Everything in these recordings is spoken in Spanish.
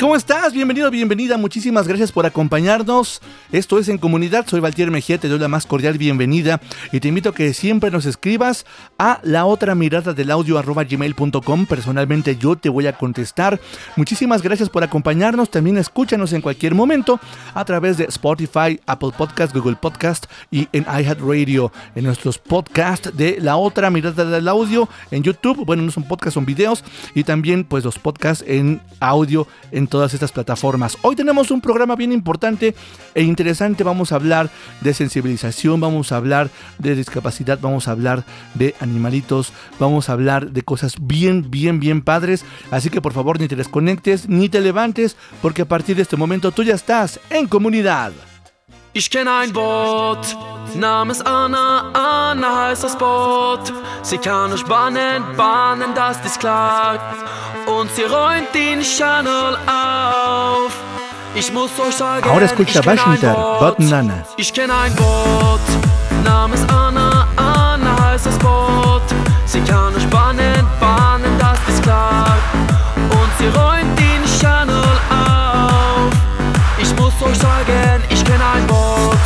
¿Cómo estás? Bienvenido, bienvenida. Muchísimas gracias por acompañarnos. Esto es En Comunidad. Soy Valtier Mejía. Te doy la más cordial bienvenida y te invito a que siempre nos escribas a la otra mirada del audio arroba gmail.com. Personalmente yo te voy a contestar. Muchísimas gracias por acompañarnos. También escúchanos en cualquier momento a través de Spotify, Apple Podcast, Google Podcast y en iHeartRadio. En nuestros podcasts de la otra mirada del audio en YouTube. Bueno, no son podcasts, son videos. Y también pues los podcasts en audio en todas estas plataformas. Hoy tenemos un programa bien importante e interesante. Vamos a hablar de sensibilización, vamos a hablar de discapacidad, vamos a hablar de animalitos, vamos a hablar de cosas bien, bien, bien padres. Así que por favor ni te desconectes ni te levantes porque a partir de este momento tú ya estás en comunidad. Ich kenne ein Boot, namens Anna, Anna heißt das Boot. Sie kann euch bannen, bannen, das ist klar. Und sie räumt den Channel auf. Ich muss euch sagen, Ahora escucha ich kenn ein Washington, Boot. Nana. Ich kenne ein Boot, namens Anna, Anna heißt das Boot. Sie kann euch bannen, bannen, das ist klar. Und sie räumt den Channel auf. Ich muss euch sagen, ich kenne ein Boot.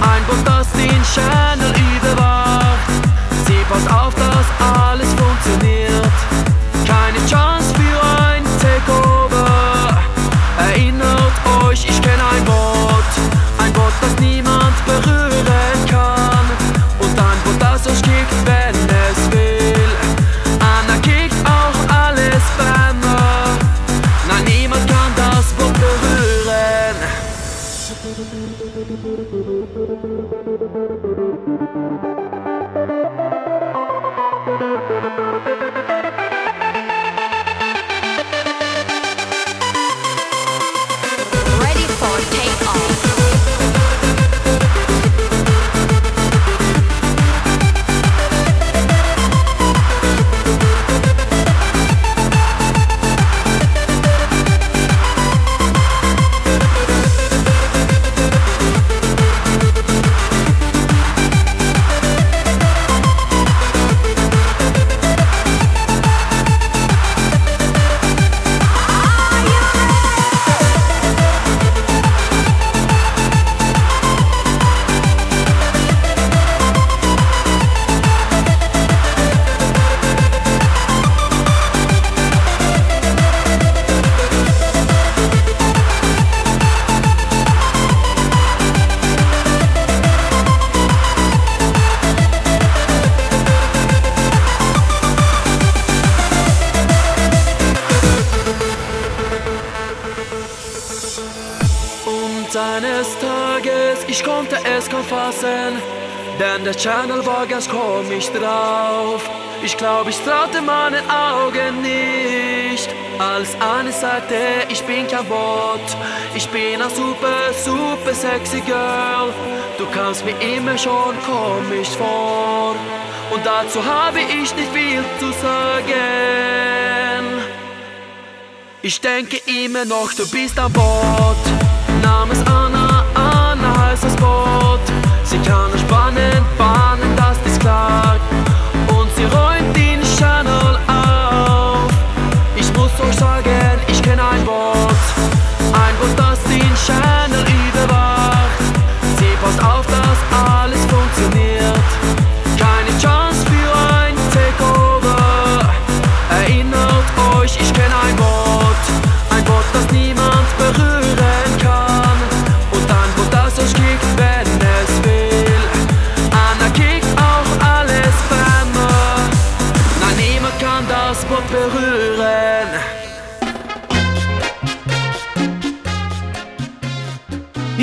Ein Boot, das den Channel überwacht. Sie passt auf, dass alles funktioniert. Keine Chance für ein der Channel war ganz komisch drauf. Ich glaube, ich traute meinen Augen nicht, als eine sagte, ich bin kein Bot, ich bin ein super, super sexy Girl. Du kamst mir immer schon komisch vor, und dazu habe ich nicht viel zu sagen. Ich denke immer noch, du bist ein Bot. Namens Anna, Anna heißt das Boot entwarnen, warnen, das ist klar.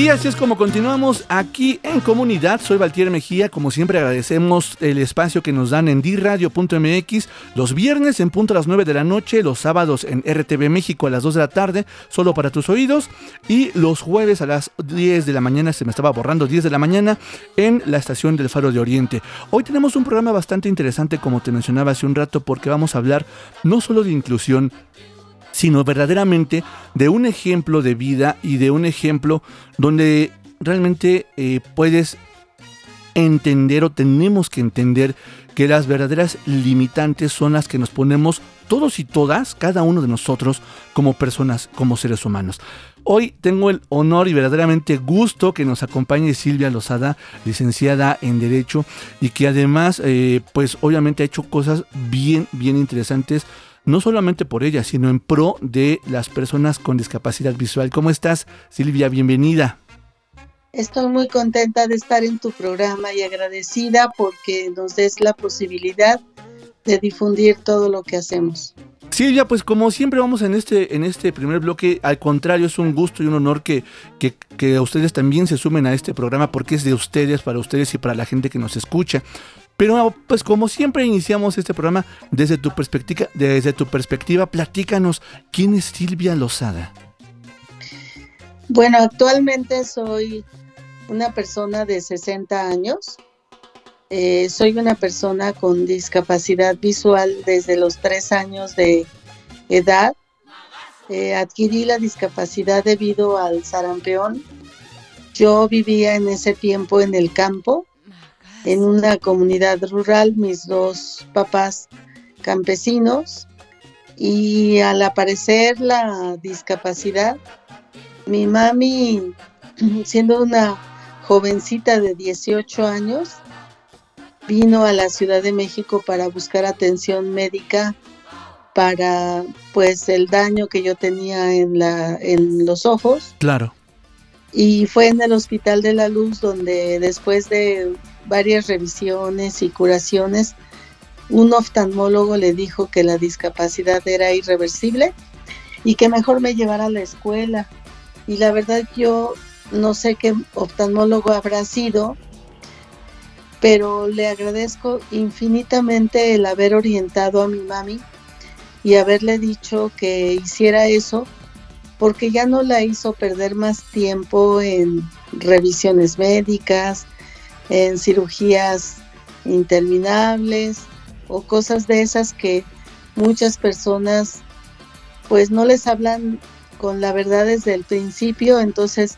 Y así es como continuamos aquí en comunidad. Soy Valtier Mejía. Como siempre agradecemos el espacio que nos dan en diradio.mx los viernes en punto a las 9 de la noche, los sábados en RTV México a las 2 de la tarde, solo para tus oídos, y los jueves a las 10 de la mañana, se me estaba borrando, 10 de la mañana en la estación del Faro de Oriente. Hoy tenemos un programa bastante interesante, como te mencionaba hace un rato, porque vamos a hablar no solo de inclusión, sino verdaderamente de un ejemplo de vida y de un ejemplo donde realmente eh, puedes entender o tenemos que entender que las verdaderas limitantes son las que nos ponemos todos y todas, cada uno de nosotros, como personas, como seres humanos. Hoy tengo el honor y verdaderamente gusto que nos acompañe Silvia Lozada, licenciada en Derecho, y que además, eh, pues obviamente ha hecho cosas bien, bien interesantes no solamente por ella, sino en pro de las personas con discapacidad visual. ¿Cómo estás, Silvia? Bienvenida. Estoy muy contenta de estar en tu programa y agradecida porque nos des la posibilidad de difundir todo lo que hacemos. Silvia, pues como siempre vamos en este, en este primer bloque, al contrario, es un gusto y un honor que, que, que ustedes también se sumen a este programa porque es de ustedes, para ustedes y para la gente que nos escucha. Pero pues como siempre iniciamos este programa desde tu perspectiva, desde tu perspectiva, platícanos, ¿quién es Silvia Lozada? Bueno, actualmente soy una persona de 60 años. Eh, soy una persona con discapacidad visual desde los 3 años de edad. Eh, adquirí la discapacidad debido al sarampión. Yo vivía en ese tiempo en el campo en una comunidad rural, mis dos papás campesinos, y al aparecer la discapacidad, mi mami, siendo una jovencita de 18 años, vino a la Ciudad de México para buscar atención médica para pues el daño que yo tenía en la en los ojos. Claro. Y fue en el Hospital de la Luz donde después de varias revisiones y curaciones, un oftalmólogo le dijo que la discapacidad era irreversible y que mejor me llevara a la escuela. Y la verdad yo no sé qué oftalmólogo habrá sido, pero le agradezco infinitamente el haber orientado a mi mami y haberle dicho que hiciera eso, porque ya no la hizo perder más tiempo en revisiones médicas, en cirugías interminables o cosas de esas que muchas personas pues no les hablan con la verdad desde el principio, entonces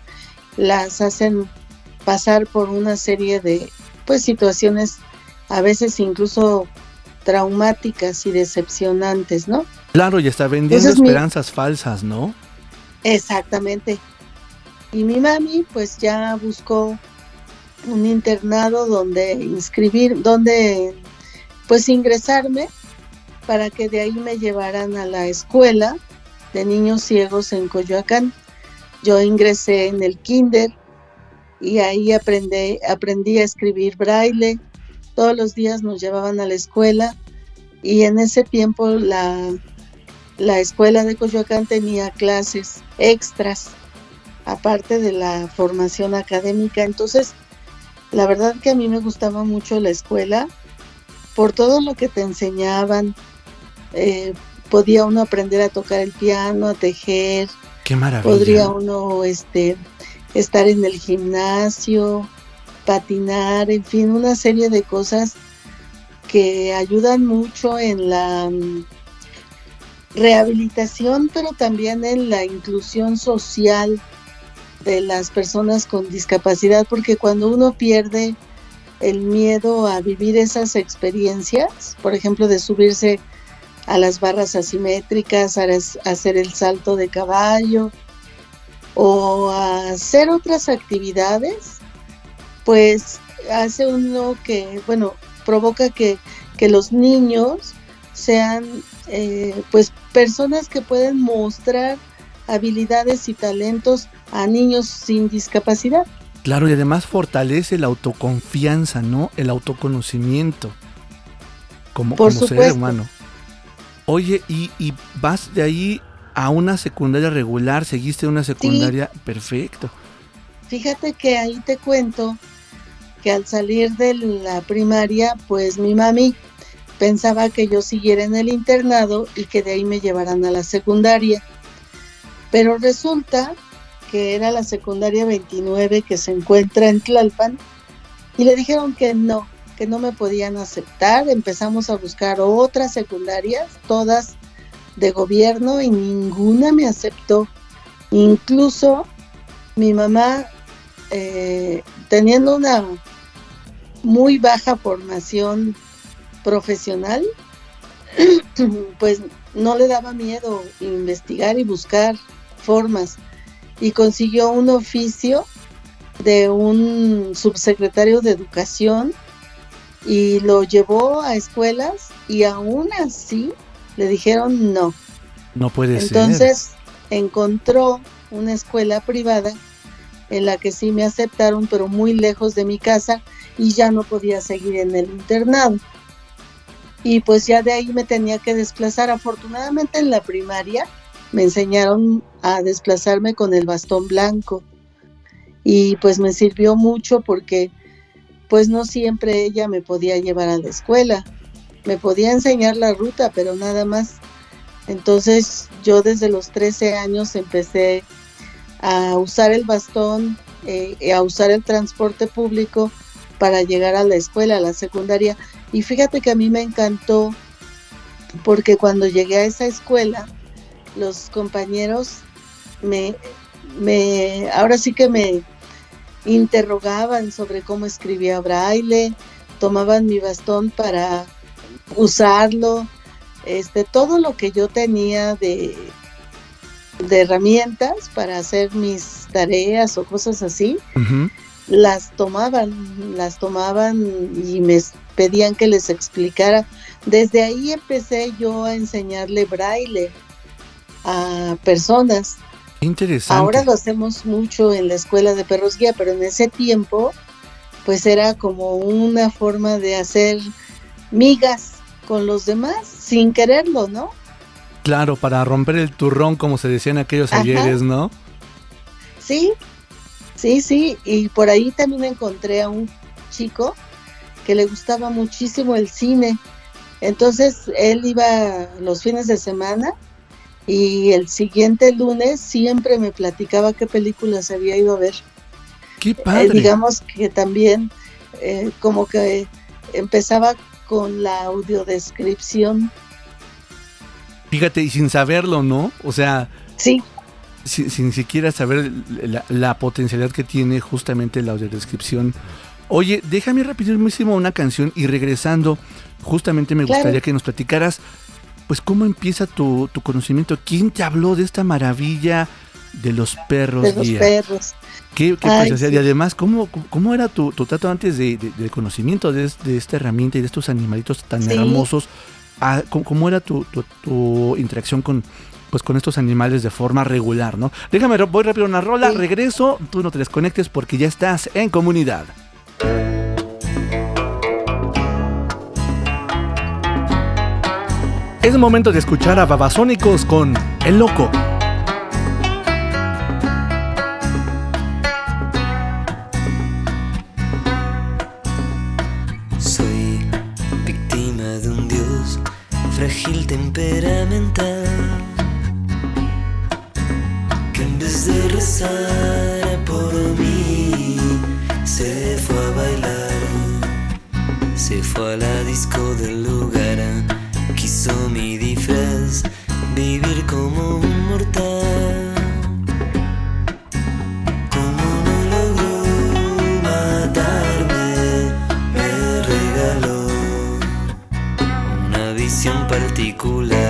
las hacen pasar por una serie de pues situaciones a veces incluso traumáticas y decepcionantes, ¿no? Claro, y está vendiendo esperanzas falsas, ¿no? Exactamente. Y mi mami pues ya buscó un internado donde inscribir, donde pues ingresarme para que de ahí me llevaran a la escuela de niños ciegos en Coyoacán. Yo ingresé en el kinder y ahí aprendí, aprendí a escribir braille. Todos los días nos llevaban a la escuela y en ese tiempo la, la escuela de Coyoacán tenía clases extras, aparte de la formación académica. Entonces la verdad que a mí me gustaba mucho la escuela por todo lo que te enseñaban. Eh, podía uno aprender a tocar el piano, a tejer. Qué maravilla. Podría uno este, estar en el gimnasio, patinar, en fin, una serie de cosas que ayudan mucho en la mm, rehabilitación, pero también en la inclusión social de las personas con discapacidad, porque cuando uno pierde el miedo a vivir esas experiencias, por ejemplo, de subirse a las barras asimétricas, a hacer el salto de caballo o hacer otras actividades, pues hace uno que, bueno, provoca que, que los niños sean eh, pues personas que pueden mostrar habilidades y talentos a niños sin discapacidad. Claro, y además fortalece la autoconfianza, ¿no? El autoconocimiento como, Por como ser humano. Oye, y, y vas de ahí a una secundaria regular, seguiste una secundaria, perfecto. Fíjate que ahí te cuento que al salir de la primaria, pues mi mami pensaba que yo siguiera en el internado y que de ahí me llevaran a la secundaria. Pero resulta que era la secundaria 29 que se encuentra en Tlalpan y le dijeron que no, que no me podían aceptar. Empezamos a buscar otras secundarias, todas de gobierno y ninguna me aceptó. Incluso mi mamá, eh, teniendo una muy baja formación profesional, pues no le daba miedo investigar y buscar formas y consiguió un oficio de un subsecretario de educación y lo llevó a escuelas y aún así le dijeron no. No puede ser. Entonces encontró una escuela privada en la que sí me aceptaron, pero muy lejos de mi casa y ya no podía seguir en el internado. Y pues ya de ahí me tenía que desplazar. Afortunadamente en la primaria me enseñaron a desplazarme con el bastón blanco y pues me sirvió mucho porque pues no siempre ella me podía llevar a la escuela. Me podía enseñar la ruta, pero nada más. Entonces yo desde los 13 años empecé a usar el bastón, eh, a usar el transporte público para llegar a la escuela, a la secundaria. Y fíjate que a mí me encantó porque cuando llegué a esa escuela, los compañeros me, me ahora sí que me interrogaban sobre cómo escribía braille, tomaban mi bastón para usarlo, este, todo lo que yo tenía de, de herramientas para hacer mis tareas o cosas así, las tomaban, las tomaban y me pedían que les explicara. Desde ahí empecé yo a enseñarle braille a personas. Interesante. Ahora lo hacemos mucho en la escuela de perros guía, pero en ese tiempo pues era como una forma de hacer migas con los demás sin quererlo, ¿no? Claro, para romper el turrón, como se decía en aquellos Ajá. ayeres, ¿no? Sí, sí, sí. Y por ahí también encontré a un chico que le gustaba muchísimo el cine. Entonces él iba los fines de semana y el siguiente lunes siempre me platicaba qué películas había ido a ver. Qué Eh, padre. digamos que también eh, como que empezaba con la audiodescripción. Fíjate, y sin saberlo, ¿no? O sea, Sí, si- sin siquiera saber la, la potencialidad que tiene justamente la audiodescripción. Oye, déjame rapidísimo una canción y regresando, justamente me Claro. gustaría que nos platicaras, pues cómo empieza tu, tu conocimiento, quién te habló de esta maravilla de los perros de los guía? perros. ¿Qué, qué Ay, preciosidad? sí. Y además, ¿cómo, cómo era tu, tu trato antes de, de- del conocimiento de, es- de esta herramienta y de estos animalitos tan Sí. hermosos? Ah, ¿cómo, cómo era tu, tu- tu interacción con, pues, con estos animales de forma regular, no? Déjame, voy rápido una rola, Sí. regreso, tú no te desconectes porque ya estás en comunidad. Es momento de escuchar a Babasónicos con El Loco. Soy víctima de un dios frágil temperamental que en vez de rezar por mí se fue a bailar, se fue a la disco del lugar, mi disfraz vivir como un mortal. Como no logró matarme, me regaló una visión particular.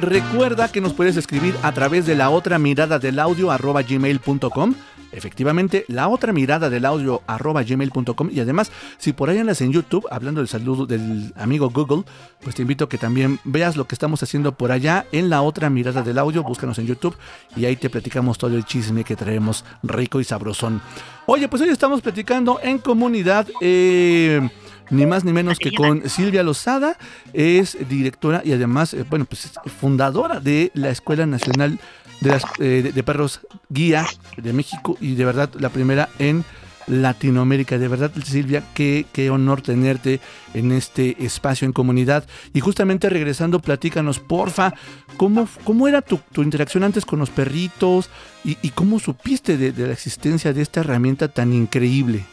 Recuerda que nos puedes escribir a través de la otra mirada del audio arroba gmail.com. Efectivamente, la otra mirada del audio arroba gmail.com. Y además, si por ahí andas en YouTube, hablando del saludo del amigo Google, pues te invito a que también veas lo que estamos haciendo por allá en la otra mirada del audio. Búscanos en YouTube y ahí te platicamos todo el chisme que traemos rico y sabrosón. Oye, pues hoy estamos platicando en comunidad. Eh, ni más ni menos que con Silvia Lozada, es directora y además, eh, bueno, pues es fundadora de la Escuela Nacional de, las, eh, de- de Perros Guía de México y de verdad la primera en Latinoamérica. De verdad, Silvia, qué, qué honor tenerte en este espacio en comunidad. Y justamente regresando, platícanos, porfa, ¿cómo, cómo era tu, tu interacción antes con los perritos y, y cómo supiste de- de la existencia de esta herramienta tan increíble?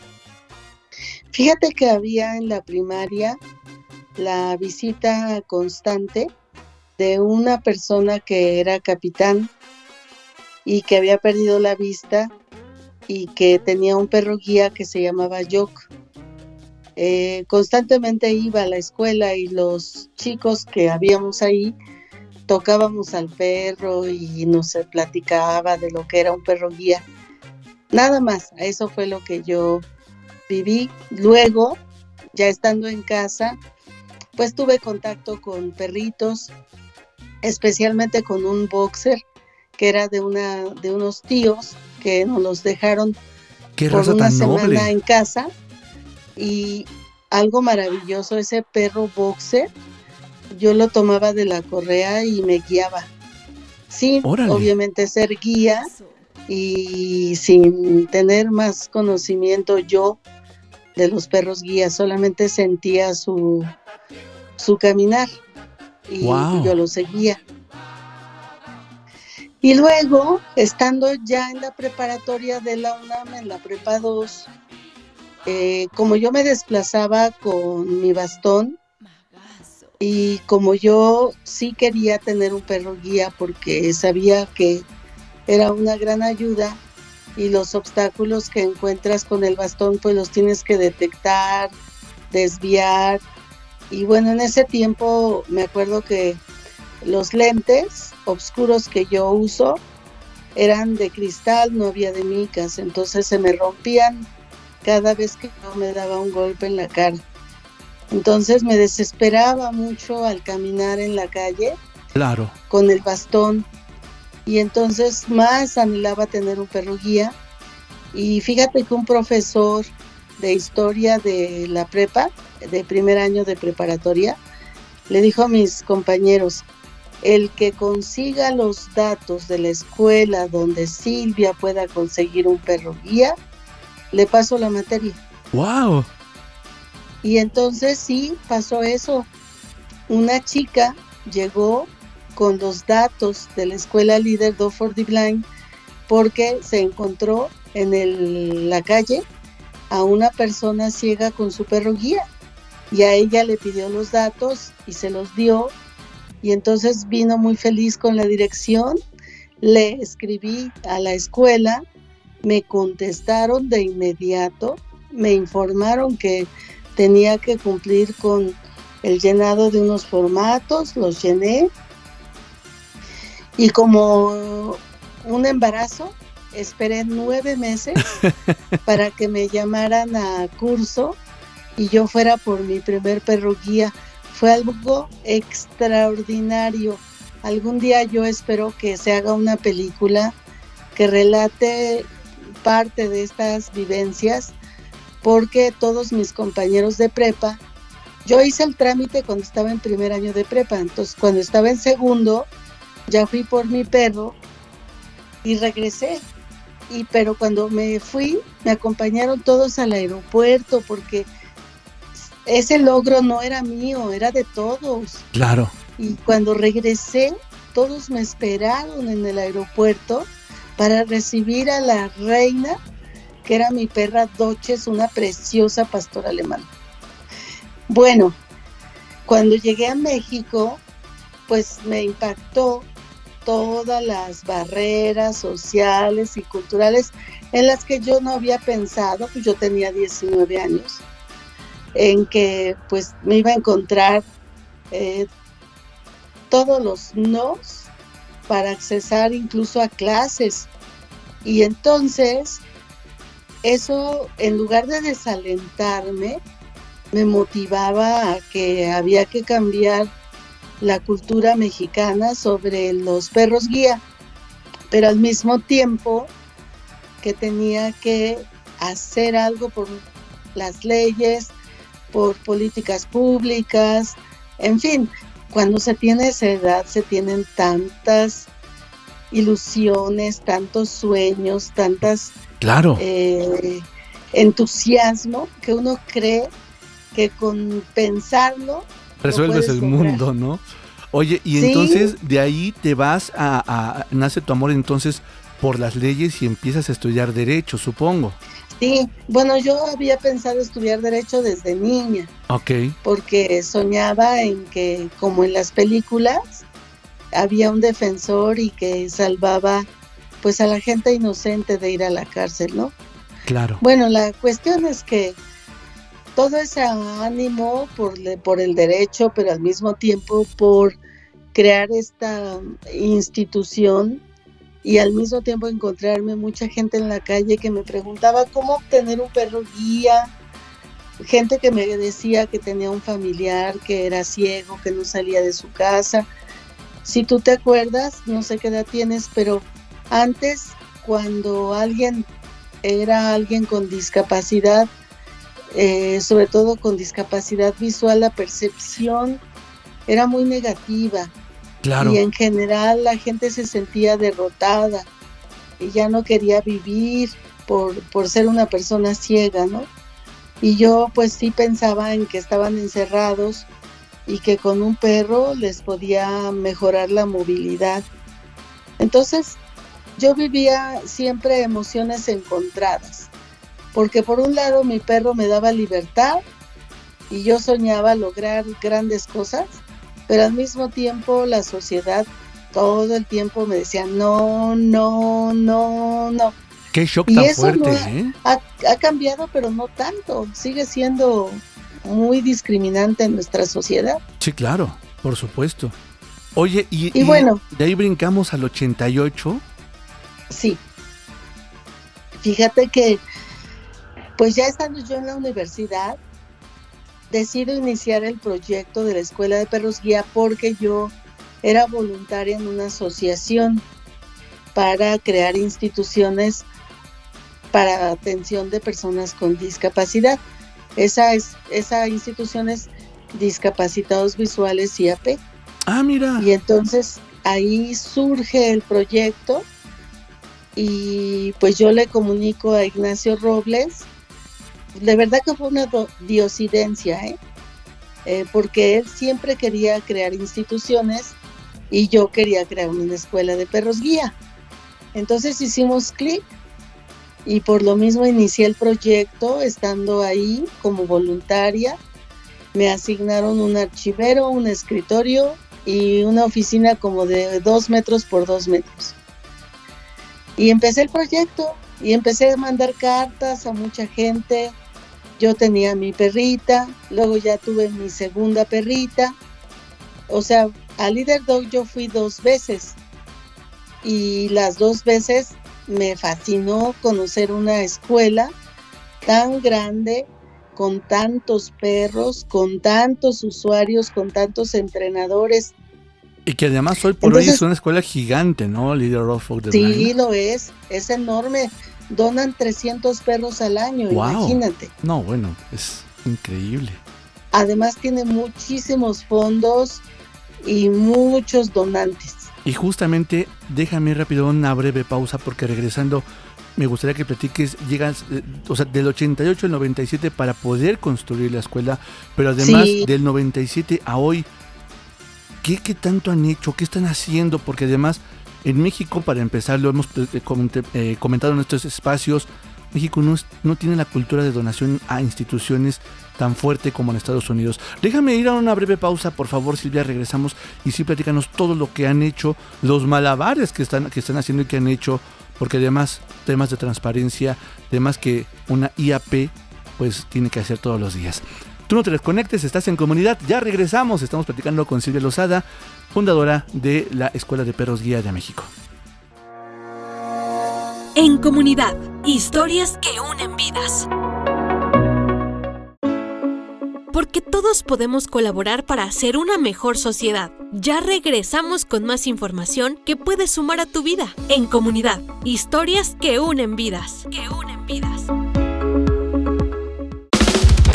Fíjate que había en la primaria la visita constante de una persona que era capitán y que había perdido la vista y que tenía un perro guía que se llamaba Yok. Eh, constantemente iba a la escuela y los chicos que habíamos ahí tocábamos al perro y nos platicaba de lo que era un perro guía. Nada más, eso fue lo que yo viví. Luego, ya estando en casa, pues tuve contacto con perritos, especialmente con un boxer que era de una de unos tíos que nos los dejaron Qué por una semana noble. en casa y algo maravilloso ese perro boxer yo lo tomaba de la correa y me guiaba sin Órale. obviamente ser guía y sin tener más conocimiento yo de los perros guías, solamente sentía su, su caminar y yo lo seguía. Y luego, estando ya en la preparatoria de la UNAM, en la prepa 2, eh, como yo me desplazaba con mi bastón y como yo sí quería tener un perro guía porque sabía que era una gran ayuda y los obstáculos que encuentras con el bastón pues los tienes que detectar, desviar y bueno en ese tiempo me acuerdo que los lentes oscuros que yo uso eran de cristal, no había de micas, entonces se me rompían cada vez que yo me daba un golpe en la cara. Entonces me desesperaba mucho al caminar en la calle Claro. con el bastón y entonces más anhelaba tener un perro guía y fíjate que un profesor de historia de la prepa, de primer año de preparatoria, le dijo a mis compañeros, el que consiga los datos de la escuela donde Silvia pueda conseguir un perro guía, le paso la materia. ¡Wow! Y entonces sí, pasó eso. Una chica llegó con los datos de la escuela líder Do for the Blind porque se encontró en la calle a una persona ciega con su perro guía. Y a ella le pidió los datos y se los dio. Y entonces vino muy feliz con la dirección, le escribí a la escuela, me contestaron de inmediato, me informaron que tenía que cumplir con el llenado de unos formatos, los llené y como un embarazo, esperé nueve meses para que me llamaran a curso y yo fuera por mi primer perro guía. Fue algo extraordinario. Algún día yo espero que se haga una película que relate parte de estas vivencias porque todos mis compañeros de prepa, yo hice el trámite cuando estaba en primer año de prepa, entonces cuando estaba en segundo, ya fui por mi perro y regresé. Y pero cuando me fui, me acompañaron todos al aeropuerto porque ese logro no era mío, era de todos. Claro. Y cuando regresé, todos me esperaron en el aeropuerto para recibir a la reina, que era mi perra Doches, una preciosa pastora alemana. Bueno, cuando llegué a México, pues me impactó todas las barreras sociales y culturales en las que yo no había pensado, pues yo tenía 19 años, en que pues me iba a encontrar eh, todos los nos para accesar incluso a clases. Y entonces, eso en lugar de desalentarme, me motivaba a que había que cambiar la cultura mexicana sobre los perros guía, pero al mismo tiempo que tenía que hacer algo por las leyes, por políticas públicas, en fin, cuando se tiene esa edad se tienen tantas ilusiones, tantos sueños, tantas Claro. eh, entusiasmo que uno cree que con pensarlo Resuelves el mundo, ¿no? Oye, y Sí. entonces de ahí te vas a, a- nace tu amor entonces por las leyes y empiezas a estudiar derecho, supongo. Sí, bueno, yo había pensado estudiar derecho desde niña, Ok, porque soñaba en que, como en las películas, había un defensor y que salvaba pues a la gente inocente de ir a la cárcel, ¿no? claro. Bueno, la cuestión es que todo ese ánimo por, el derecho, pero al mismo tiempo por crear esta institución y al mismo tiempo encontrarme mucha gente en la calle que me preguntaba cómo obtener un perro guía, gente que me decía que tenía un familiar que era ciego, que no salía de su casa. Si tú te acuerdas, no sé qué edad tienes, pero antes cuando alguien era alguien con discapacidad, eh, sobre todo con discapacidad visual, la percepción era muy negativa Claro. y en general la gente se sentía derrotada y ya no quería vivir por, por ser una persona ciega, ¿no? Y yo pues sí pensaba en que estaban encerrados y que con un perro les podía mejorar la movilidad. Entonces yo vivía siempre emociones encontradas, porque por un lado mi perro me daba libertad y yo soñaba lograr grandes cosas, pero al mismo tiempo la sociedad todo el tiempo me decía no, no, no, no. Qué shock Y tan eso fuerte, no- ¿eh? Ha, ha cambiado, pero no tanto. Sigue siendo muy discriminante en nuestra sociedad. Sí, claro, por supuesto. Oye, y, Y bueno. de ahí brincamos al 88. Sí. Fíjate que, pues ya estando yo en la universidad, decido iniciar el proyecto de la Escuela de Perros Guía porque yo era voluntaria en una asociación para crear instituciones para atención de personas con discapacidad. Esa, es, esa institución es Discapacitados Visuales IAP. Ah, mira. Y entonces ahí surge el proyecto y pues yo le comunico a Ignacio Robles de verdad que fue una diosidencia, ¿eh? ¿eh? porque él siempre quería crear instituciones y yo quería crear una escuela de perros guía. Entonces hicimos clic y por lo mismo inicié el proyecto estando ahí como voluntaria. Me asignaron un archivero, un escritorio y una oficina como de dos metros por dos metros. Y empecé el proyecto y empecé a mandar cartas a mucha gente. Yo tenía mi perrita, luego ya tuve mi segunda perrita. O sea, a Leader Dog yo fui dos veces y las dos veces me fascinó conocer una escuela tan grande, con tantos perros, con tantos usuarios, con tantos entrenadores. Y que además hoy por hoy es una escuela gigante, ¿no? Leader of the Sí, lo es, es enorme. Donan 300 perros al año, imagínate. No, bueno, es increíble. Además tiene muchísimos fondos y muchos donantes. Y justamente, déjame rápido una breve pausa porque regresando me gustaría que platiques, llegas, eh, o sea, del 88 al 97 para poder construir la escuela, pero además del 97 a hoy, ¿qué, ¿qué, tanto han hecho? ¿Qué están haciendo? Porque además en México, para empezar, lo hemos eh, eh, comentado en estos espacios, México no, no tiene la cultura de donación a instituciones tan fuerte como en Estados Unidos. Déjame ir a una breve pausa, por favor, Silvia, regresamos y sí platícanos todo lo que han hecho, los malabares que están, que están haciendo y que han hecho, porque además temas de transparencia, temas que una IAP pues tiene que hacer todos los días. Tú no te desconectes, estás en comunidad, ya regresamos, estamos platicando con Silvia Lozada, fundadora de la Escuela de Perros Guía de México. En comunidad, historias que unen vidas porque todos podemos colaborar para hacer una mejor sociedad. Ya regresamos con más información que puedes sumar a tu vida. En comunidad, historias que unen vidas. Que unen vidas.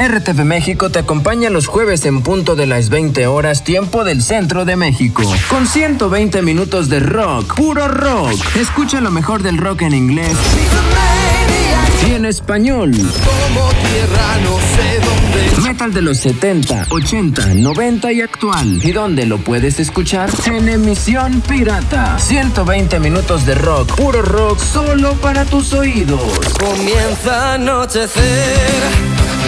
RTV México te acompaña los jueves en punto de las 20 horas tiempo del centro de México. Con 120 minutos de rock, puro rock. Escucha lo mejor del rock en inglés y en español. Como tierra no sé dónde. Metal de los 70, 80, 90 y actual. ¿Y dónde lo puedes escuchar? En emisión pirata. 120 minutos de rock, puro rock, solo para tus oídos. Comienza a anochecer.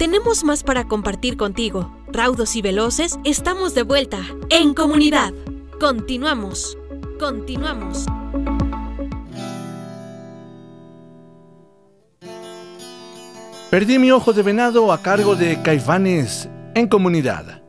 Tenemos más para compartir contigo. Raudos y veloces, estamos de vuelta. En comunidad. Continuamos. Continuamos. Perdí mi ojo de venado a cargo de Caifanes en comunidad.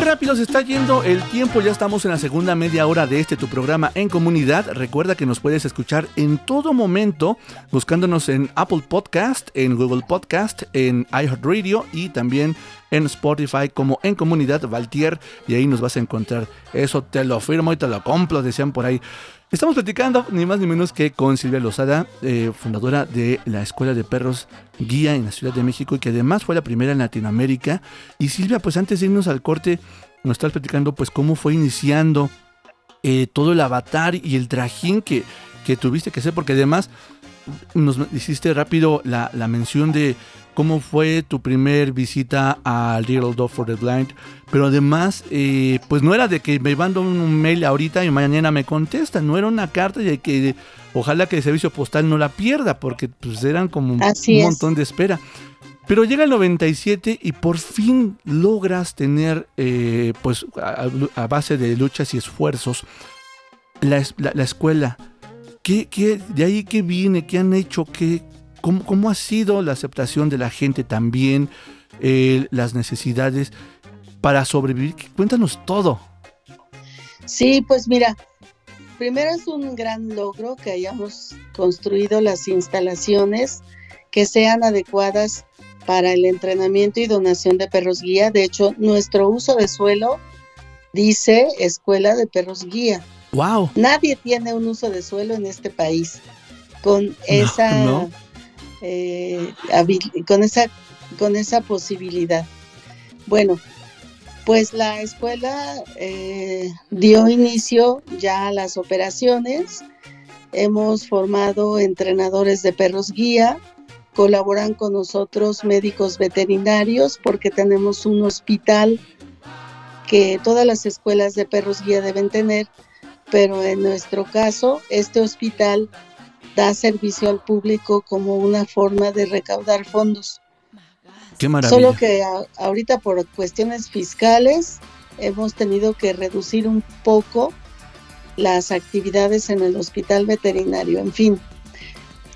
Rápido se está yendo el tiempo, ya estamos en la segunda media hora de este tu programa en comunidad. Recuerda que nos puedes escuchar en todo momento buscándonos en Apple Podcast, en Google Podcast, en iHeartRadio y también en Spotify como en comunidad Valtier y ahí nos vas a encontrar. Eso te lo firmo y te lo compro, decían por ahí. Estamos platicando ni más ni menos que con Silvia Lozada, eh, fundadora de la Escuela de Perros Guía en la Ciudad de México y que además fue la primera en Latinoamérica. Y Silvia, pues antes de irnos al corte, nos estás platicando pues cómo fue iniciando eh, todo el avatar y el trajín que, que tuviste que hacer, porque además nos hiciste rápido la, la mención de cómo fue tu primer visita a Little Dog for the Blind, pero además, eh, pues no era de que me mando un mail ahorita y mañana me contestan, no era una carta y que ojalá que el servicio postal no la pierda, porque pues eran como un montón de espera. Pero llega el 97 y por fin logras tener, eh, pues a, base de luchas y esfuerzos, la, la, escuela. ¿Qué, ¿Qué, de ahí qué viene? ¿Qué han hecho? ¿Qué, ¿Cómo, ha sido la aceptación de la gente también? Eh, las necesidades para sobrevivir. Cuéntanos todo. Sí, pues mira, primero es un gran logro que hayamos construido las instalaciones que sean adecuadas para el entrenamiento y donación de perros guía. De hecho, nuestro uso de suelo dice Escuela de Perros Guía. Wow. Nadie tiene un uso de suelo en este país con esa eh, con, esa, con esa posibilidad. Bueno, pues la escuela eh, dio inicio ya a las operaciones. Hemos formado entrenadores de perros guía, colaboran con nosotros médicos veterinarios porque tenemos un hospital que todas las escuelas de perros guía deben tener, pero en nuestro caso este hospital da servicio al público como una forma de recaudar fondos. Qué maravilla. Solo que ahorita por cuestiones fiscales hemos tenido que reducir un poco las actividades en el hospital veterinario. En fin,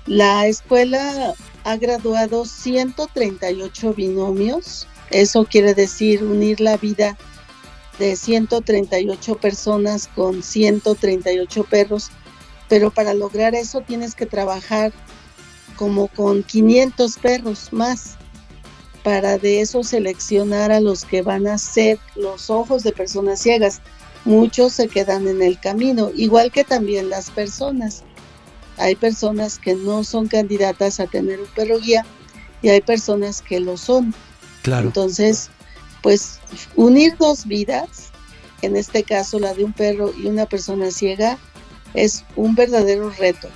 la escuela ha graduado 138 binomios. Eso quiere decir unir la vida de 138 personas con 138 perros pero para lograr eso tienes que trabajar como con 500 perros más para de eso seleccionar a los que van a ser los ojos de personas ciegas. Muchos se quedan en el camino, igual que también las personas. Hay personas que no son candidatas a tener un perro guía y hay personas que lo son. Claro. Entonces, pues unir dos vidas, en este caso la de un perro y una persona ciega, es un verdadero reto.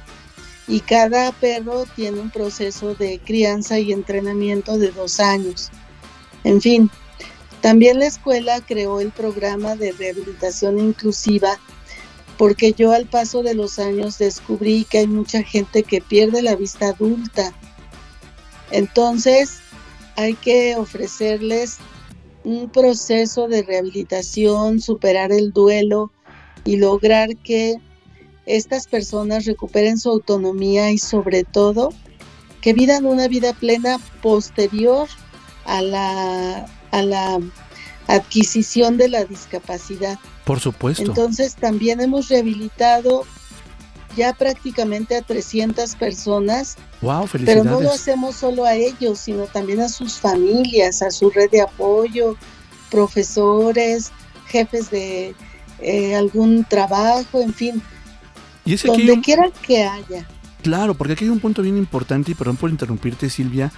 Y cada perro tiene un proceso de crianza y entrenamiento de dos años. En fin, también la escuela creó el programa de rehabilitación inclusiva porque yo al paso de los años descubrí que hay mucha gente que pierde la vista adulta. Entonces hay que ofrecerles un proceso de rehabilitación, superar el duelo y lograr que estas personas recuperen su autonomía y sobre todo que vivan una vida plena posterior a la, a la adquisición de la discapacidad. Por supuesto. Entonces también hemos rehabilitado ya prácticamente a 300 personas. Wow, felicidades. Pero no lo hacemos solo a ellos, sino también a sus familias, a su red de apoyo, profesores, jefes de eh, algún trabajo, en fin. Y es Donde quiera que haya. Claro, porque aquí hay un punto bien importante, y perdón por interrumpirte, Silvia,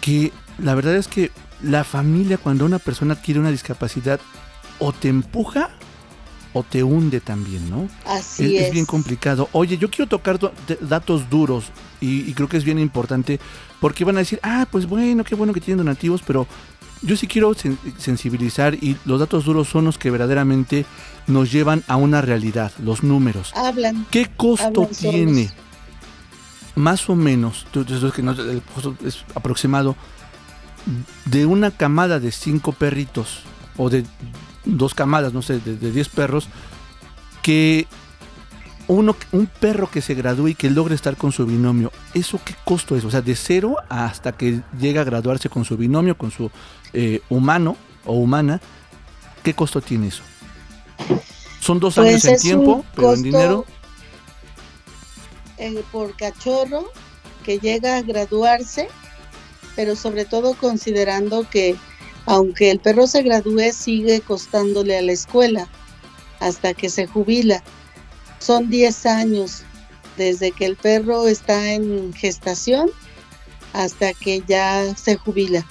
que la verdad es que la familia, cuando una persona adquiere una discapacidad, o te empuja o te hunde también, ¿no? Así es. Es, bien complicado. Oye, yo quiero tocar datos duros y, y, creo que es bien importante porque van a decir, ah, pues bueno, qué bueno que tienen donativos, pero yo sí quiero sensibilizar y los datos duros son los que verdaderamente nos llevan a una realidad, los números. Hablan. ¿Qué costo tiene? Más o menos, el costo es aproximado de una camada de cinco perritos o de dos camadas, no sé, de, diez perros, que uno, un perro que se gradúe y que logre estar con su binomio, ¿eso qué costo es? O sea, de cero hasta que llega a graduarse con su binomio, con su eh, humano o humana, ¿Qué costo tiene eso? Son dos Pues años en tiempo, pero en dinero. eh, por cachorro que llega a graduarse, pero sobre todo considerando que aunque el perro se gradúe, sigue costándole a la escuela hasta que se jubila. Son 10 años desde que el perro está en gestación hasta que ya se jubila.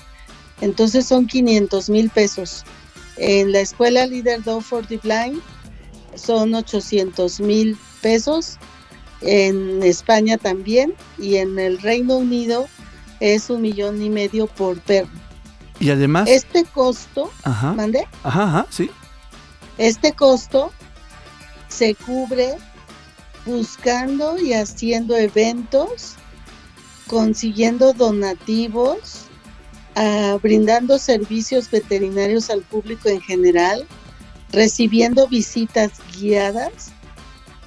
Entonces son 500 mil pesos. En la escuela Leader Dog for the Blind son 800 mil pesos. En España también. Y en el Reino Unido es un millón y medio por perro. Y además, Este costo, ajá, ¿mande? ajá, ajá, sí, Este costo se cubre buscando y haciendo eventos, consiguiendo donativos, ah, brindando servicios veterinarios al público en general, recibiendo visitas guiadas,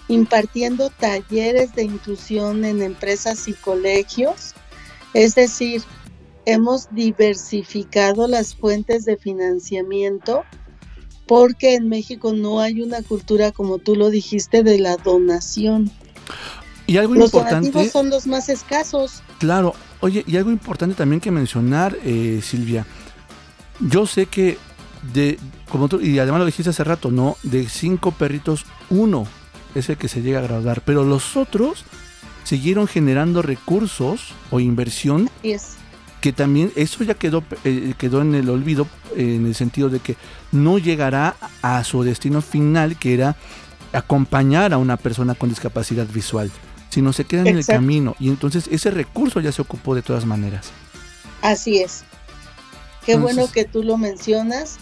impartiendo talleres de inclusión en empresas y colegios. Es decir, hemos diversificado las fuentes de financiamiento porque en México no hay una cultura, como tú lo dijiste, de la donación. Y algo Los importante, donativos son los más escasos. claro, oye, y algo importante también que mencionar, eh, Silvia. Yo sé que de, como tú, y además lo dijiste hace rato, ¿no? De cinco perritos, uno es el que se llega a graduar, pero los otros siguieron generando recursos o inversión es que también eso ya quedó, eh, quedó en el olvido eh, en el sentido de que no llegará a su destino final que era acompañar a una persona con discapacidad visual, sino se queda en el camino y entonces ese recurso ya se ocupó de todas maneras. así es. Qué Entonces- bueno que tú lo mencionas,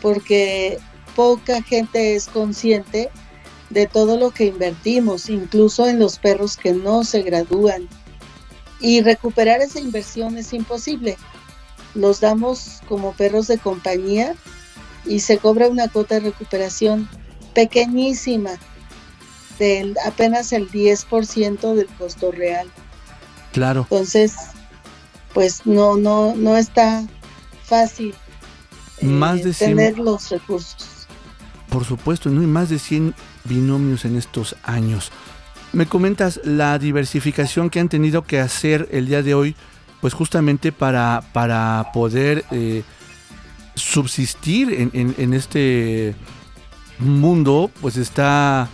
porque poca gente es consciente de todo lo que invertimos, incluso en los perros que no se gradúan. Y recuperar esa inversión es imposible. Los damos como perros de compañía y se cobra una cuota de recuperación pequeñísima, del apenas el 10% del costo real. Claro, Entonces, pues no, no, no está fácil eh, Más de cien- tener los recursos. por supuesto, no hay más de 100 binomios en estos años. Me comentas la diversificación que han tenido que hacer el día de hoy, pues justamente para, para poder eh, subsistir en, en- este mundo, pues está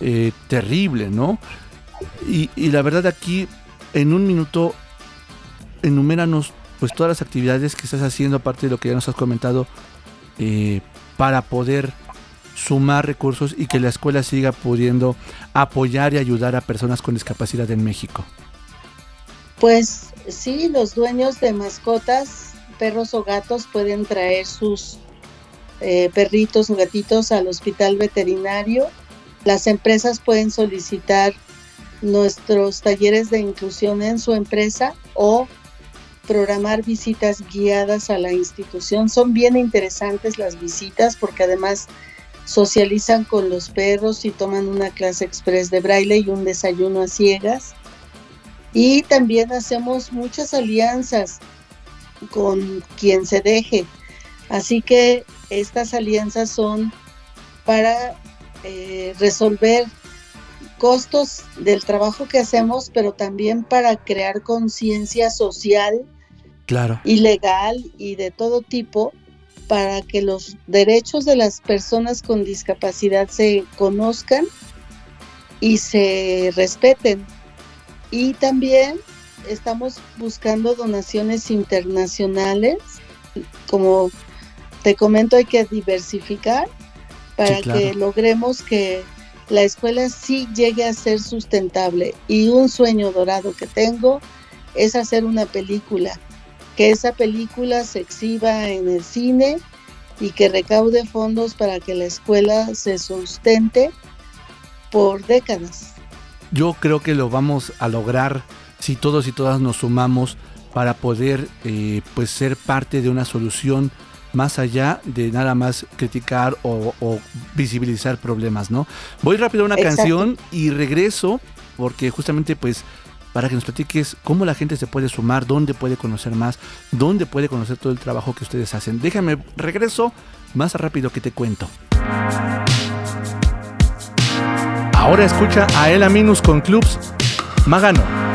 eh, terrible, ¿no? Y, y la verdad aquí, en un minuto, enuméranos pues todas las actividades que estás haciendo, aparte de lo que ya nos has comentado, eh, para poder sumar recursos y que la escuela siga pudiendo apoyar y ayudar a personas con discapacidad en México. Pues sí, los dueños de mascotas, perros o gatos, pueden traer sus eh, perritos o gatitos al hospital veterinario. Las empresas pueden solicitar nuestros talleres de inclusión en su empresa o programar visitas guiadas a la institución. Son bien interesantes las visitas porque además socializan con los perros y toman una clase express de braille y un desayuno a ciegas. Y también hacemos muchas alianzas con quien se deje. Así que estas alianzas son para eh, resolver costos del trabajo que hacemos, pero también para crear conciencia social Claro, y legal y de todo tipo para que los derechos de las personas con discapacidad se conozcan y se respeten. Y también estamos buscando donaciones internacionales. Como te comento, hay que diversificar para Sí, claro. que logremos que la escuela sí llegue a ser sustentable. Y un sueño dorado que tengo es hacer una película que esa película se exhiba en el cine y que recaude fondos para que la escuela se sustente por décadas. yo creo que lo vamos a lograr si todos y todas nos sumamos para poder eh, pues ser parte de una solución más allá de nada más criticar o, o visibilizar problemas, ¿no? Voy rápido a una Exacto. canción y regreso porque justamente pues para que nos platiques cómo la gente se puede sumar, dónde puede conocer más, dónde puede conocer todo el trabajo que ustedes hacen. Déjame, regreso más rápido que te cuento. Ahora escucha a Ela Minus con Clubs Magano.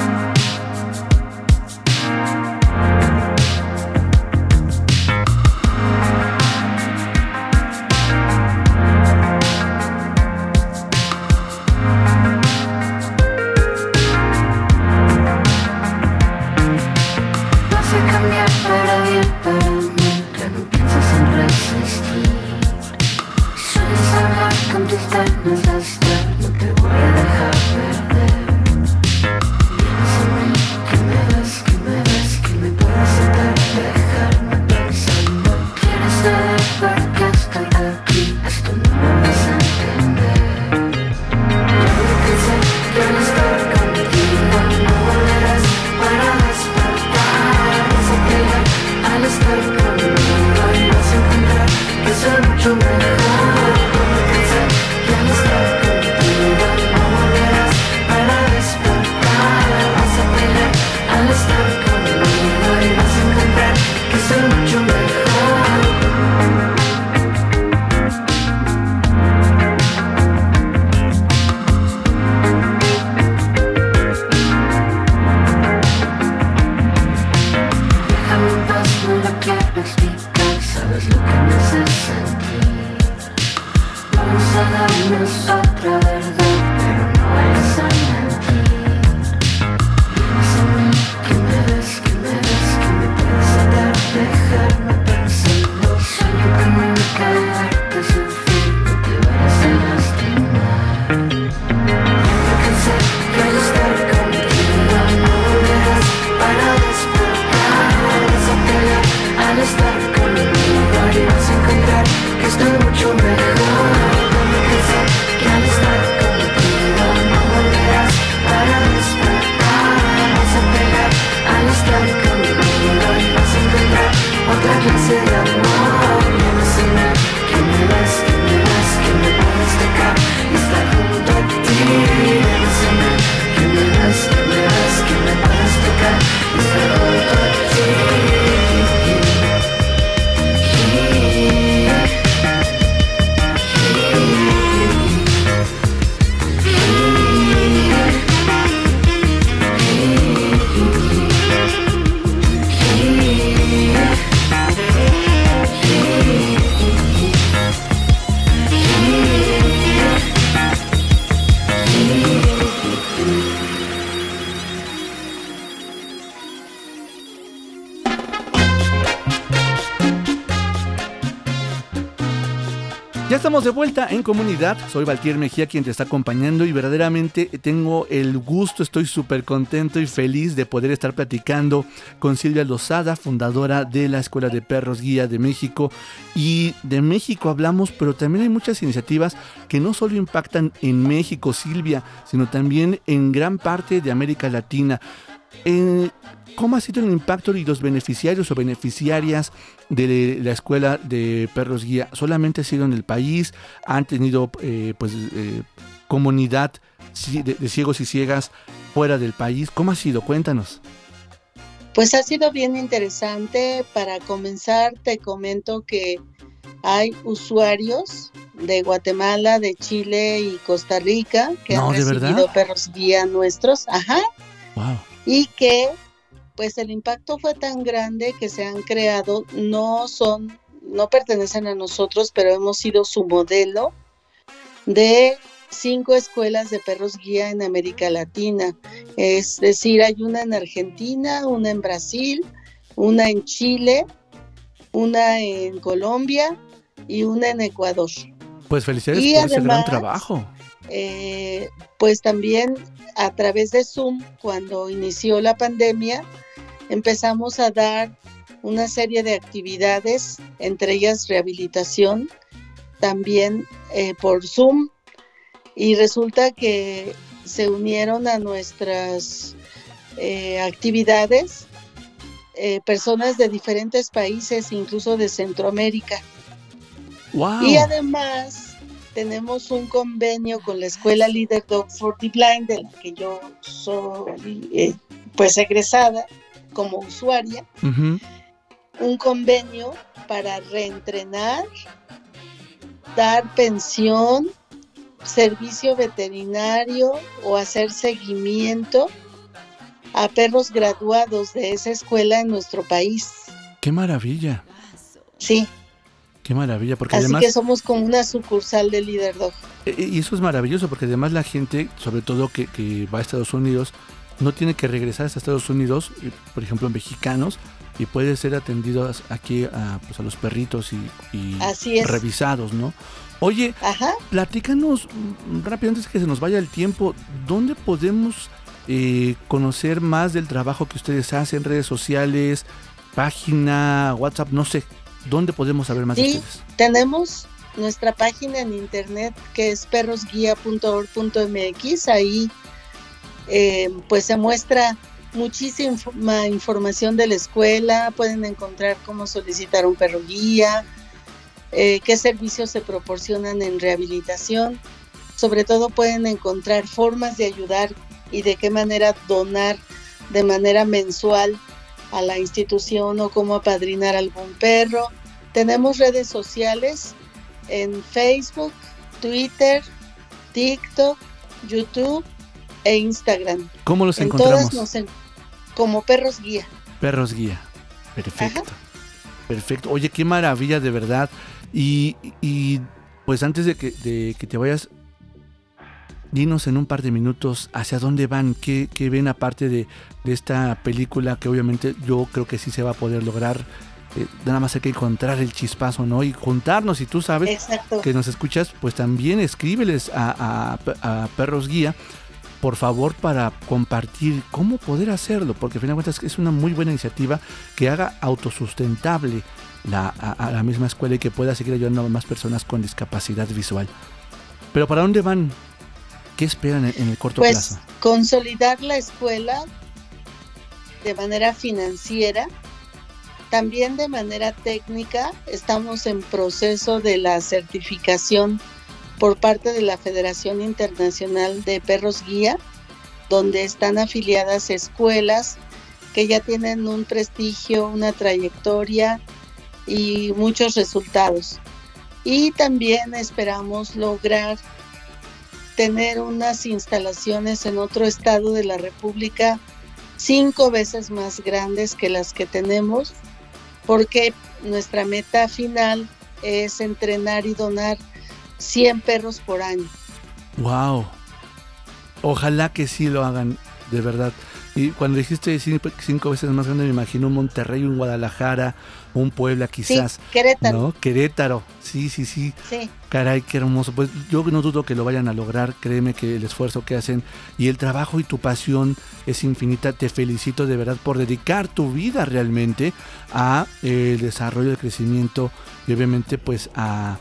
Ya estamos de vuelta en comunidad. Soy Valtier Mejía quien te está acompañando y verdaderamente tengo el gusto, estoy súper contento y feliz de poder estar platicando con Silvia Lozada, fundadora de la Escuela de Perros Guía de México. Y de México hablamos, pero también hay muchas iniciativas que no solo impactan en México, Silvia, sino también en gran parte de América Latina. Eh, ¿Cómo ha sido el impacto y los beneficiarios o beneficiarias de la escuela de perros guía? ¿Solamente ha sido en el país? ¿Han tenido eh, pues eh, comunidad de, de ciegos y ciegas fuera del país? ¿Cómo ha sido? Cuéntanos. Pues ha sido bien interesante. Para comenzar, te comento que hay usuarios de Guatemala, de Chile y Costa Rica que No, han recibido perros guía nuestros. Ajá. Wow. Y que pues el impacto fue tan grande que se han creado, no son, no pertenecen a nosotros, pero hemos sido su modelo de cinco escuelas de perros guía en América Latina. Es decir, hay una en Argentina, una en Brasil, una en Chile, una en Colombia y una en Ecuador. Pues felicidades Y por ese gran además- trabajo. Eh, pues también a través de Zoom, cuando inició la pandemia, empezamos a dar una serie de actividades, entre ellas rehabilitación, también eh, por Zoom. Y resulta que se unieron a nuestras eh, actividades eh, personas de diferentes países, incluso de Centroamérica. Wow. Y además tenemos un convenio con la escuela Leader Dog for the Blind, de la que yo soy eh, pues egresada como usuaria, un convenio para reentrenar, dar pensión, servicio veterinario o hacer seguimiento a perros graduados de esa escuela en nuestro país. Qué maravilla. Sí, Qué maravilla, porque así además... que somos como una sucursal de Líder Dog. Eh, Y eso es maravilloso porque además la gente, sobre todo que, que va a Estados Unidos, no tiene que regresar a Estados Unidos, por ejemplo, mexicanos, y puede ser atendidos aquí a, pues, a los perritos y, y Así es. revisados, ¿no? Oye, Ajá. platícanos rápido antes que se nos vaya el tiempo, ¿dónde podemos eh, conocer más del trabajo que ustedes hacen, redes sociales, página, WhatsApp, no sé, ¿dónde podemos saber más de Sí, ustedes? tenemos nuestra página en internet que es perrosguía.org.mx. Ahí eh, pues se muestra muchísima información de la escuela. Pueden encontrar cómo solicitar un perro guía, eh, qué servicios se proporcionan en rehabilitación. Sobre todo pueden encontrar formas de ayudar y de qué manera donar de manera mensual a la institución o cómo apadrinar algún perro. Tenemos redes sociales en Facebook, Twitter, TikTok, YouTube e Instagram. ¿Cómo los en encontramos? todas nos como perros guía. Perros guía. Perfecto. Perfecto. Oye, qué maravilla de verdad. Y, y, pues antes de que, de que te vayas, dinos en un par de minutos hacia dónde van, qué, qué ven aparte de, de esta película que obviamente yo creo que sí se va a poder lograr. Eh, nada más hay que encontrar el chispazo, ¿no? Y juntarnos, si tú sabes Exacto. que nos escuchas, pues también escríbeles a, a- a Perros Guía, por favor, para compartir cómo poder hacerlo, porque al final de cuentas es una muy buena iniciativa que haga autosustentable la, a, a la misma escuela y que pueda seguir ayudando a más personas con discapacidad visual. Pero ¿para dónde van? ¿Qué esperan en, el corto Pues plazo? consolidar la escuela de manera financiera, también de manera técnica. Estamos en proceso de la certificación por parte de la Federación Internacional de Perros Guía, donde están afiliadas escuelas que ya tienen un prestigio, una trayectoria y muchos resultados. Y también esperamos lograr tener unas instalaciones en otro estado de la República cinco veces más grandes que las que tenemos, porque nuestra meta final es entrenar y donar 100 perros por año. ¡Wow! Ojalá que sí lo hagan, de verdad. Y cuando dijiste cinco, veces más grande, me imagino un Monterrey, un Guadalajara, un Puebla quizás. Sí, Querétaro. ¿No? Querétaro. Sí, sí, sí. Sí, Caray, qué hermoso. Pues yo no dudo que lo vayan a lograr. Créeme que el esfuerzo que hacen y el trabajo y tu pasión es infinita. Te felicito de verdad por dedicar tu vida realmente a eh, el desarrollo, el crecimiento y obviamente pues a,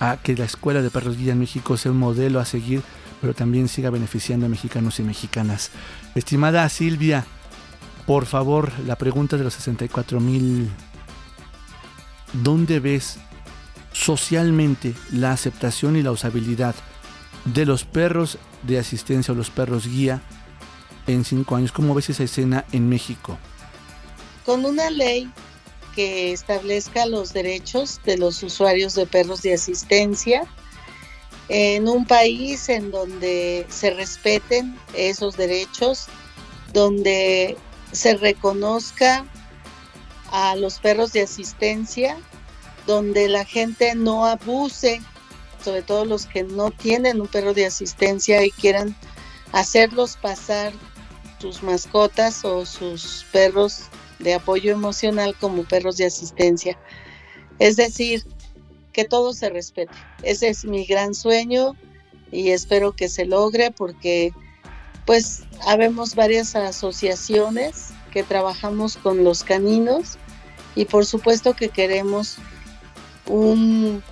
a que la Escuela de Perros Guía en México sea un modelo a seguir, pero también siga beneficiando a mexicanos y mexicanas. Estimada Silvia, por favor, la pregunta de los 64 mil. ¿Dónde ves socialmente la aceptación y la usabilidad de los perros de asistencia o los perros guía en cinco años? ¿Cómo ves esa escena en México? con una ley que establezca los derechos de los usuarios de perros de asistencia en un país en donde se respeten esos derechos, donde se reconozca a los perros de asistencia, donde la gente no abuse, sobre todo los que no tienen un perro de asistencia y quieran hacerlos pasar sus mascotas o sus perros de apoyo emocional como perros de asistencia. Es decir, que todo se respete. Ese es mi gran sueño y espero que se logre porque pues habemos varias asociaciones que trabajamos con los caninos y por supuesto que queremos un,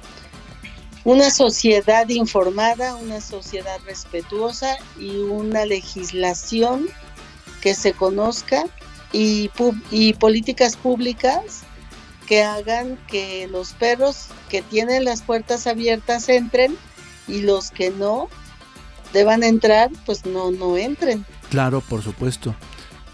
una sociedad informada, una sociedad respetuosa y una legislación que se conozca y, y políticas públicas que hagan que los perros que tienen las puertas abiertas entren y los que no deban entrar, pues no, no entren. Claro, por supuesto.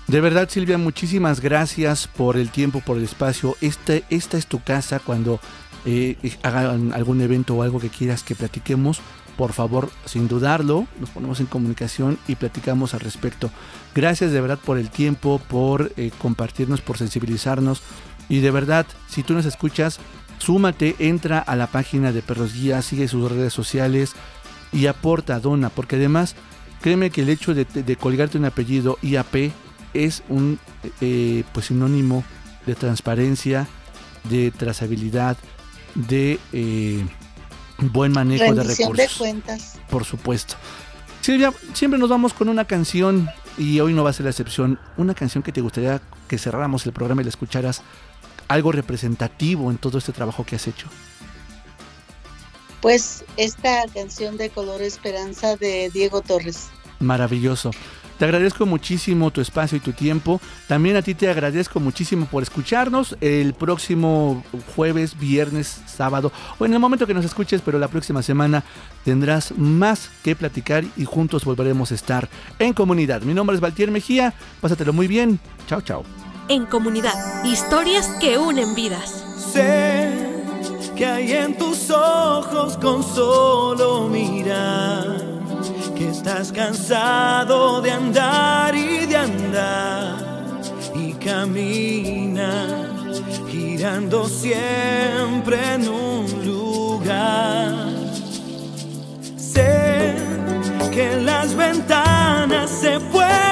De verdad, Silvia, muchísimas gracias por el tiempo, por el espacio. Este, esta es tu casa cuando eh, hagan algún evento o algo que quieras que platiquemos. Por favor, sin dudarlo, nos ponemos en comunicación y platicamos al respecto. Gracias de verdad por el tiempo, por eh, compartirnos, por sensibilizarnos. Y de verdad, si tú nos escuchas, súmate, entra a la página de Perros Guía, sigue sus redes sociales y aporta, dona, porque además, créeme que el hecho de, de colgarte un apellido IAP es un eh, pues sinónimo de transparencia, de trazabilidad, de eh, buen manejo de recursos. de cuentas. Por supuesto. Silvia, siempre nos vamos con una canción y hoy no va a ser la excepción. Una canción que te gustaría que cerráramos el programa y la escucharas algo representativo en todo este trabajo que has hecho. Pues esta canción de Color Esperanza de Diego Torres. Maravilloso. Te agradezco muchísimo tu espacio y tu tiempo. También a ti te agradezco muchísimo por escucharnos el próximo jueves, viernes, sábado o en el momento que nos escuches, pero la próxima semana tendrás más que platicar y juntos volveremos a estar en comunidad. Mi nombre es Valtier Mejía. Pásatelo muy bien. Chao, chao. En comunidad, historias que unen vidas. Sé que hay en tus ojos con solo mirar que estás cansado de andar y de andar y camina girando siempre en un lugar. Sé que las ventanas se pueden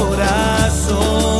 corazón.